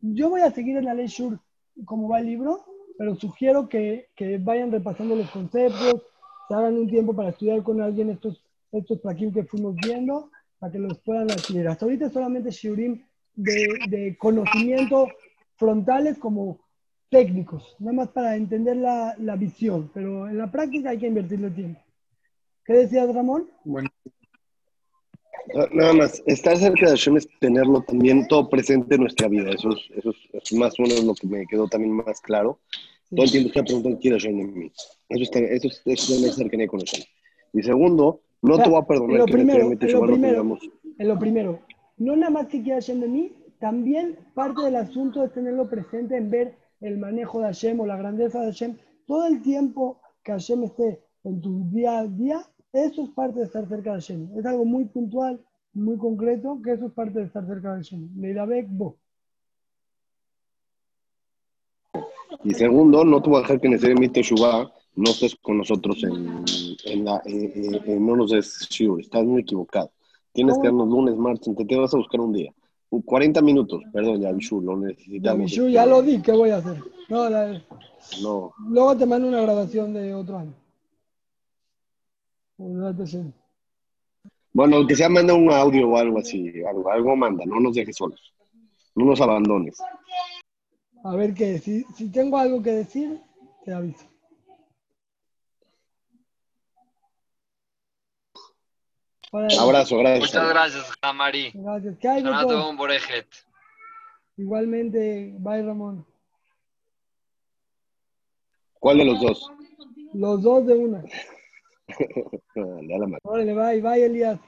Yo voy a seguir en la ley Shur como va el libro, pero sugiero que, que vayan repasando los conceptos, se hagan un tiempo para estudiar con alguien estos, estos prakim que fuimos viendo, para que los puedan adquirir. Hasta ahorita solamente shiurim de, de conocimiento frontales como técnicos, nada más para entender la, la visión, pero en la práctica hay que invertirle tiempo. ¿Qué decías, Ramón? Bueno, Nada más, estar cerca de Hashem es tenerlo también todo presente en nuestra vida. Eso es, eso es, es más o menos lo que me quedó también más claro. Todo el tiempo estoy preguntando quién es Hashem en mí. Eso es, tener- eso es, eso es tener cercanía con Hashem. Y segundo, no te voy a perdonar lo que primero, en lo primero, en lo primero, no nada más que quiera Hashem de mí, también parte del asunto es tenerlo presente en ver el manejo de Hashem o la grandeza de Hashem. Todo el tiempo que Hashem esté en tu día a día, eso es parte de estar cerca de Hashem. Es algo muy puntual, muy concreto, que eso es parte de estar cerca de Hashem. Leidabek, bo. Y segundo, no te voy a dejar que necesariamente Teshuvah no estés con nosotros en, en la, eh, eh, eh, no nos des shiur. Estás muy equivocado. Tienes que darnos lunes, martes, te, te vas a buscar un día. Un 40 minutos, perdón, ya, Bishu, lo necesitamos. Ya lo di, ¿qué voy a hacer? No, la- No, luego te mando una grabación de otro año. Bueno, aunque sea manda un audio o algo así, algo, algo manda, no nos dejes solos, no nos abandones. A ver qué, si, si tengo algo que decir, te aviso. Órale, Abrazo, gracias. Muchas gracias, Jamari. Gracias. ¿Qué hay Borejet. Igualmente, bye Ramón. ¿Cuál de los dos? Los dos de una. <laughs> Dale a la madre. Órale, bye, bye Elías.